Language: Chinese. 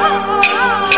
啊。